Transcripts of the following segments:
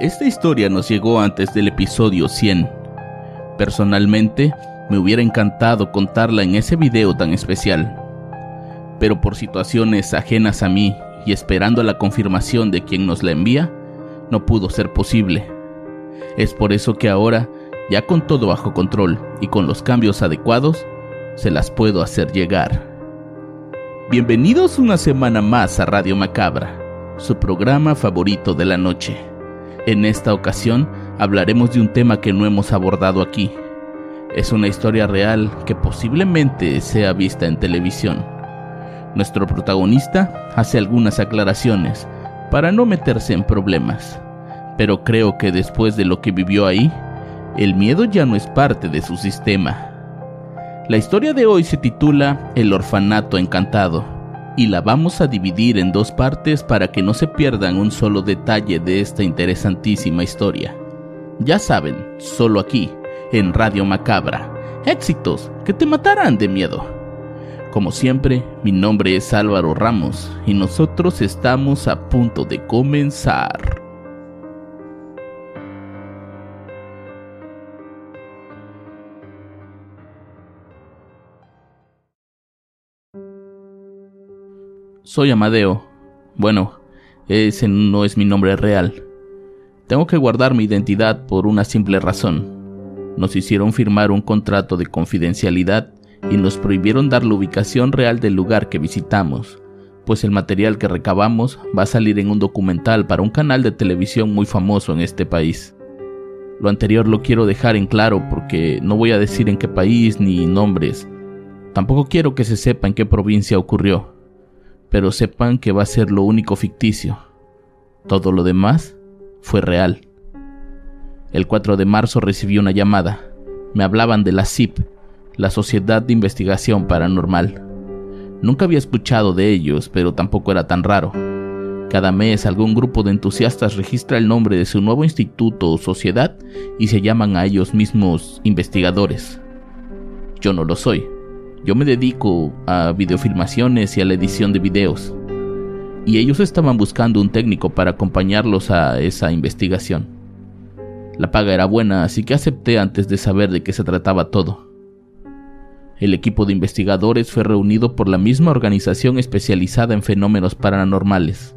Esta historia nos llegó antes del episodio 100. Personalmente, me hubiera encantado contarla en ese video tan especial. Pero por situaciones ajenas a mí y esperando la confirmación de quien nos la envía, no pudo ser posible. Es por eso que ahora, ya con todo bajo control y con los cambios adecuados, se las puedo hacer llegar. Bienvenidos una semana más a Radio Macabra, su programa favorito de la noche. En esta ocasión hablaremos de un tema que no hemos abordado aquí. Es una historia real que posiblemente sea vista en televisión. Nuestro protagonista hace algunas aclaraciones para no meterse en problemas, pero creo que después de lo que vivió ahí, el miedo ya no es parte de su sistema. La historia de hoy se titula El orfanato encantado y la vamos a dividir en dos partes para que no se pierdan un solo detalle de esta interesantísima historia. Ya saben, solo aquí, en Radio Macabra, éxitos que te matarán de miedo. Como siempre, mi nombre es Álvaro Ramos y nosotros estamos a punto de comenzar. Soy Amadeo. Bueno, ese no es mi nombre real. Tengo que guardar mi identidad por una simple razón. Nos hicieron firmar un contrato de confidencialidad y nos prohibieron dar la ubicación real del lugar que visitamos, pues el material que recabamos va a salir en un documental para un canal de televisión muy famoso en este país. Lo anterior lo quiero dejar en claro porque no voy a decir en qué país ni nombres. Tampoco quiero que se sepa en qué provincia ocurrió pero sepan que va a ser lo único ficticio. Todo lo demás fue real. El 4 de marzo recibí una llamada. Me hablaban de la CIP, la Sociedad de Investigación Paranormal. Nunca había escuchado de ellos, pero tampoco era tan raro. Cada mes algún grupo de entusiastas registra el nombre de su nuevo instituto o sociedad y se llaman a ellos mismos investigadores. Yo no lo soy, yo me dedico a videofilmaciones y a la edición de videos. Y ellos estaban buscando un técnico para acompañarlos a esa investigación. La paga era buena, así que acepté antes de saber de qué se trataba todo. El equipo de investigadores fue reunido por la misma organización especializada en fenómenos paranormales.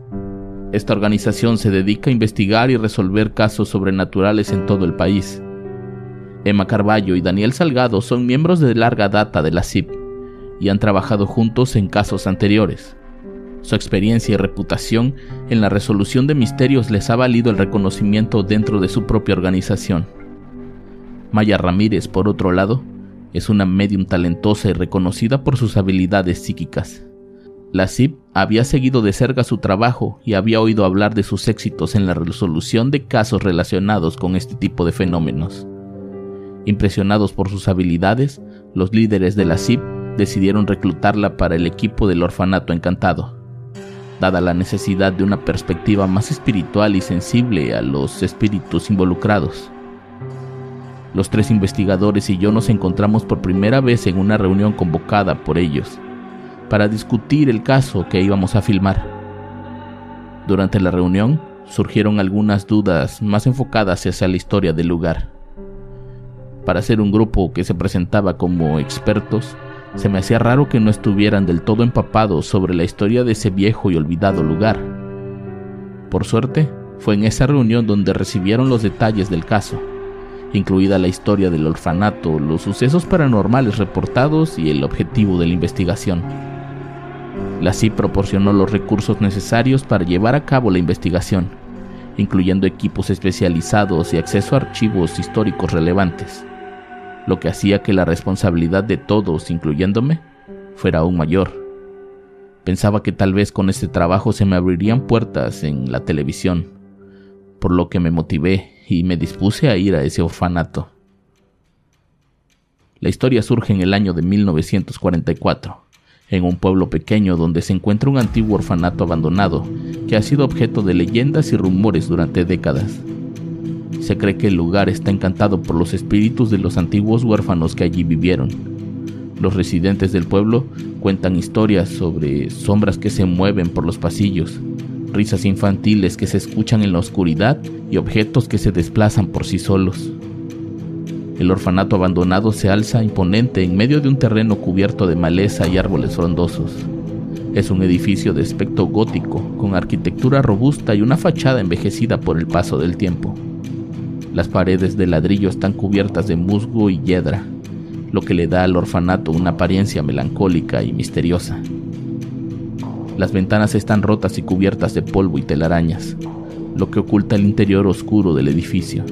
Esta organización se dedica a investigar y resolver casos sobrenaturales en todo el país. Emma Carballo y Daniel Salgado son miembros de larga data de la CIP y han trabajado juntos en casos anteriores. Su experiencia y reputación en la resolución de misterios les ha valido el reconocimiento dentro de su propia organización. Maya Ramírez, por otro lado, es una medium talentosa y reconocida por sus habilidades psíquicas. La CIP había seguido de cerca su trabajo y había oído hablar de sus éxitos en la resolución de casos relacionados con este tipo de fenómenos. Impresionados por sus habilidades, los líderes de la CIP decidieron reclutarla para el equipo del orfanato encantado, dada la necesidad de una perspectiva más espiritual y sensible a los espíritus involucrados. Los tres investigadores y yo nos encontramos por primera vez en una reunión convocada por ellos, para discutir el caso que íbamos a filmar. Durante la reunión surgieron algunas dudas más enfocadas hacia la historia del lugar. Para ser un grupo que se presentaba como expertos, se me hacía raro que no estuvieran del todo empapados sobre la historia de ese viejo y olvidado lugar. Por suerte, fue en esa reunión donde recibieron los detalles del caso, incluida la historia del orfanato, los sucesos paranormales reportados y el objetivo de la investigación. La CIP proporcionó los recursos necesarios para llevar a cabo la investigación, incluyendo equipos especializados y acceso a archivos históricos relevantes lo que hacía que la responsabilidad de todos, incluyéndome, fuera aún mayor. Pensaba que tal vez con este trabajo se me abrirían puertas en la televisión, por lo que me motivé y me dispuse a ir a ese orfanato. La historia surge en el año de 1944, en un pueblo pequeño donde se encuentra un antiguo orfanato abandonado que ha sido objeto de leyendas y rumores durante décadas. Se cree que el lugar está encantado por los espíritus de los antiguos huérfanos que allí vivieron. Los residentes del pueblo cuentan historias sobre sombras que se mueven por los pasillos, risas infantiles que se escuchan en la oscuridad y objetos que se desplazan por sí solos. El orfanato abandonado se alza imponente en medio de un terreno cubierto de maleza y árboles frondosos. Es un edificio de aspecto gótico, con arquitectura robusta y una fachada envejecida por el paso del tiempo. Las paredes de ladrillo están cubiertas de musgo y hiedra, lo que le da al orfanato una apariencia melancólica y misteriosa. Las ventanas están rotas y cubiertas de polvo y telarañas, lo que oculta el interior oscuro del edificio.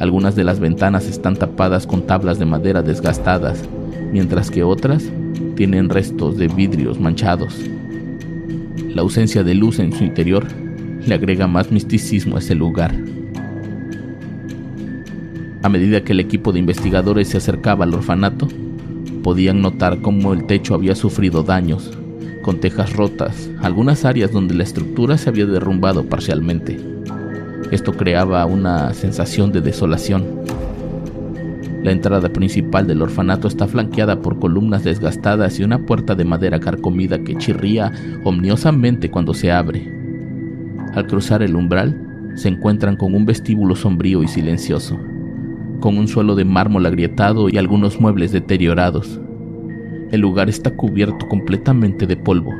Algunas de las ventanas están tapadas con tablas de madera desgastadas, mientras que otras tienen restos de vidrios manchados. La ausencia de luz en su interior le agrega más misticismo a ese lugar. A medida que el equipo de investigadores se acercaba al orfanato, podían notar cómo el techo había sufrido daños con tejas rotas, algunas áreas donde la estructura se había derrumbado parcialmente. Esto creaba una sensación de desolación. La entrada principal del orfanato está flanqueada por columnas desgastadas y una puerta de madera carcomida que chirría omniosamente cuando se abre. Al cruzar el umbral, se encuentran con un vestíbulo sombrío y silencioso, con un suelo de mármol agrietado y algunos muebles deteriorados. El lugar está cubierto completamente de polvo,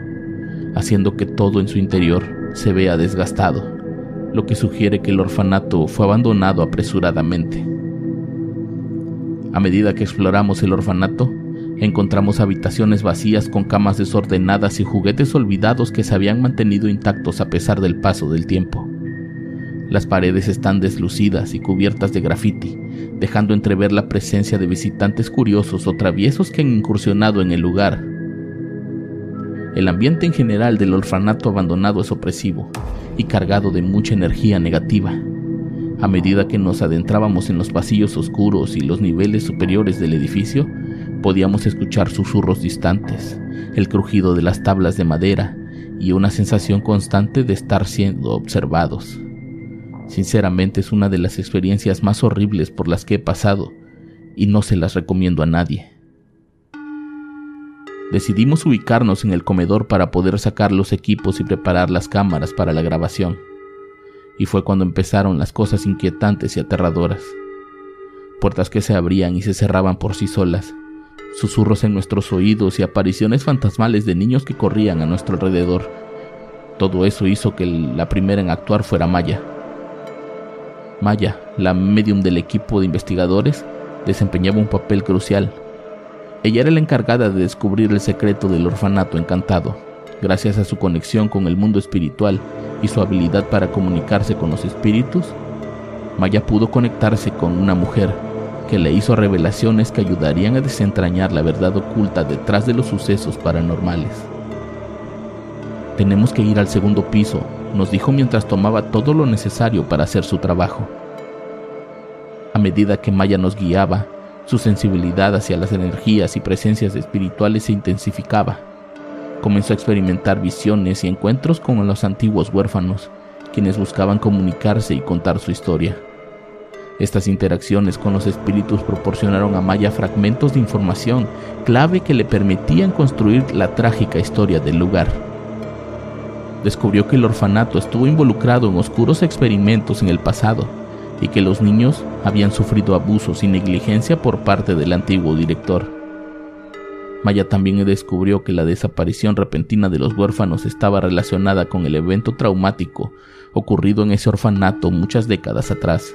haciendo que todo en su interior se vea desgastado, lo que sugiere que el orfanato fue abandonado apresuradamente. A medida que exploramos el orfanato, encontramos habitaciones vacías con camas desordenadas y juguetes olvidados que se habían mantenido intactos a pesar del paso del tiempo. Las paredes están deslucidas y cubiertas de grafiti, dejando entrever la presencia de visitantes curiosos o traviesos que han incursionado en el lugar. El ambiente en general del orfanato abandonado es opresivo y cargado de mucha energía negativa. A medida que nos adentrábamos en los pasillos oscuros y los niveles superiores del edificio, podíamos escuchar susurros distantes, el crujido de las tablas de madera y una sensación constante de estar siendo observados. Sinceramente es una de las experiencias más horribles por las que he pasado y no se las recomiendo a nadie. Decidimos ubicarnos en el comedor para poder sacar los equipos y preparar las cámaras para la grabación. Y fue cuando empezaron las cosas inquietantes y aterradoras. Puertas que se abrían y se cerraban por sí solas, susurros en nuestros oídos y apariciones fantasmales de niños que corrían a nuestro alrededor. Todo eso hizo que la primera en actuar fuera Maya Maya, la medium del equipo de investigadores, desempeñaba un papel crucial. Ella era la encargada de descubrir el secreto del orfanato encantado. Gracias a su conexión con el mundo espiritual y su habilidad para comunicarse con los espíritus, Maya pudo conectarse con una mujer que le hizo revelaciones que ayudarían a desentrañar la verdad oculta detrás de los sucesos paranormales. Tenemos que ir al segundo piso, nos dijo mientras tomaba todo lo necesario para hacer su trabajo. A medida que Maya nos guiaba, su sensibilidad hacia las energías y presencias espirituales se intensificaba. Comenzó a experimentar visiones y encuentros con los antiguos huérfanos, quienes buscaban comunicarse y contar su historia. Estas interacciones con los espíritus proporcionaron a Maya fragmentos de información clave que le permitían construir la trágica historia del lugar descubrió que el orfanato estuvo involucrado en oscuros experimentos en el pasado y que los niños habían sufrido abusos y negligencia por parte del antiguo director. Maya también descubrió que la desaparición repentina de los huérfanos estaba relacionada con el evento traumático ocurrido en ese orfanato muchas décadas atrás.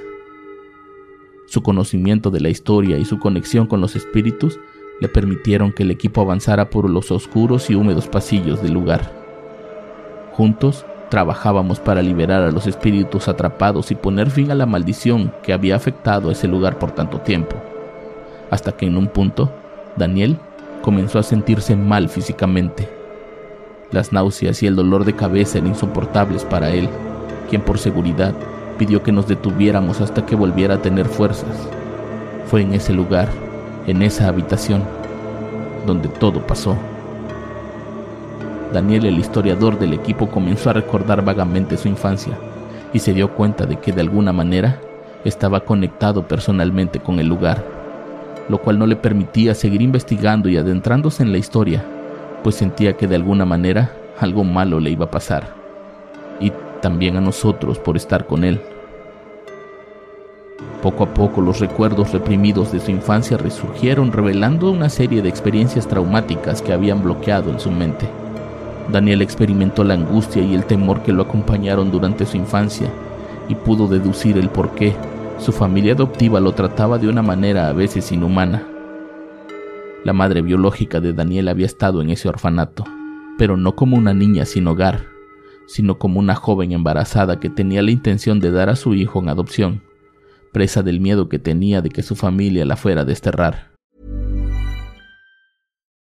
Su conocimiento de la historia y su conexión con los espíritus le permitieron que el equipo avanzara por los oscuros y húmedos pasillos del lugar. Juntos trabajábamos para liberar a los espíritus atrapados y poner fin a la maldición que había afectado a ese lugar por tanto tiempo. Hasta que en un punto, Daniel comenzó a sentirse mal físicamente. Las náuseas y el dolor de cabeza eran insoportables para él, quien por seguridad Pidió que nos detuviéramos hasta que volviera a tener fuerzas. Fue en ese lugar, en esa habitación, donde todo pasó. Daniel, el historiador del equipo, comenzó a recordar vagamente su infancia y se dio cuenta de que de alguna manera estaba conectado personalmente con el lugar, lo cual no le permitía seguir investigando y adentrándose en la historia, pues sentía que de alguna manera algo malo le iba a pasar, y también a nosotros por estar con él. Poco a poco los recuerdos reprimidos de su infancia resurgieron revelando una serie de experiencias traumáticas que habían bloqueado en su mente. Daniel experimentó la angustia y el temor que lo acompañaron durante su infancia y pudo deducir el por qué su familia adoptiva lo trataba de una manera a veces inhumana. La madre biológica de Daniel había estado en ese orfanato, pero no como una niña sin hogar, sino como una joven embarazada que tenía la intención de dar a su hijo en adopción, presa del miedo que tenía de que su familia la fuera a desterrar.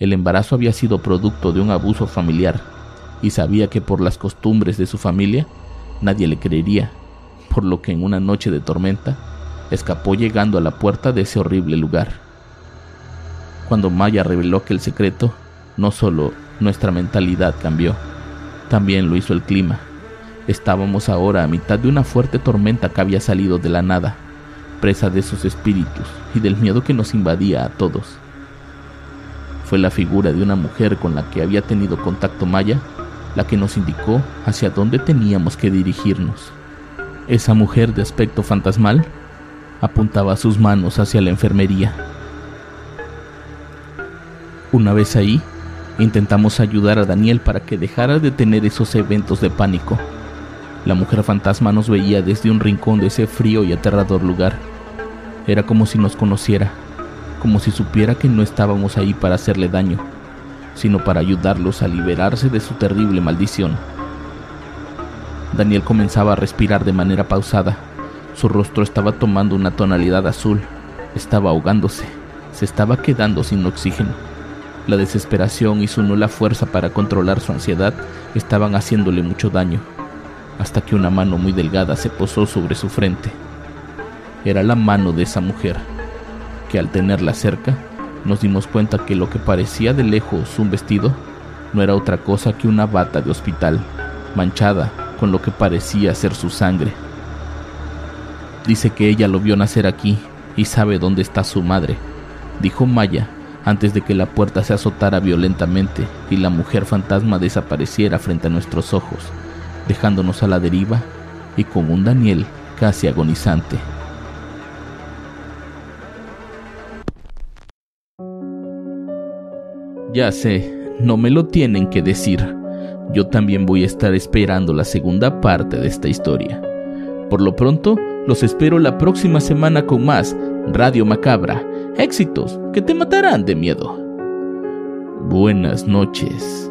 El embarazo había sido producto de un abuso familiar y sabía que por las costumbres de su familia nadie le creería, por lo que en una noche de tormenta escapó llegando a la puerta de ese horrible lugar. Cuando Maya reveló que el secreto, no solo nuestra mentalidad cambió, también lo hizo el clima. Estábamos ahora a mitad de una fuerte tormenta que había salido de la nada, presa de sus espíritus y del miedo que nos invadía a todos. Fue la figura de una mujer con la que había tenido contacto Maya la que nos indicó hacia dónde teníamos que dirigirnos. Esa mujer de aspecto fantasmal apuntaba sus manos hacia la enfermería. Una vez ahí, intentamos ayudar a Daniel para que dejara de tener esos eventos de pánico. La mujer fantasma nos veía desde un rincón de ese frío y aterrador lugar. Era como si nos conociera, como si supiera que no estábamos ahí para hacerle daño, sino para ayudarlos a liberarse de su terrible maldición. Daniel comenzaba a respirar de manera pausada. Su rostro estaba tomando una tonalidad azul. Estaba ahogándose. Se estaba quedando sin oxígeno. La desesperación y su nula fuerza para controlar su ansiedad estaban haciéndole mucho daño, hasta que una mano muy delgada se posó sobre su frente. Era la mano de esa mujer, que al tenerla cerca, nos dimos cuenta que lo que parecía de lejos un vestido no era otra cosa que una bata de hospital, manchada con lo que parecía ser su sangre. Dice que ella lo vio nacer aquí y sabe dónde está su madre, dijo Maya antes de que la puerta se azotara violentamente y la mujer fantasma desapareciera frente a nuestros ojos, dejándonos a la deriva y con un Daniel casi agonizante. Ya sé, no me lo tienen que decir. Yo también voy a estar esperando la segunda parte de esta historia. Por lo pronto, los espero la próxima semana con más Radio Macabra. Éxitos que te matarán de miedo. Buenas noches.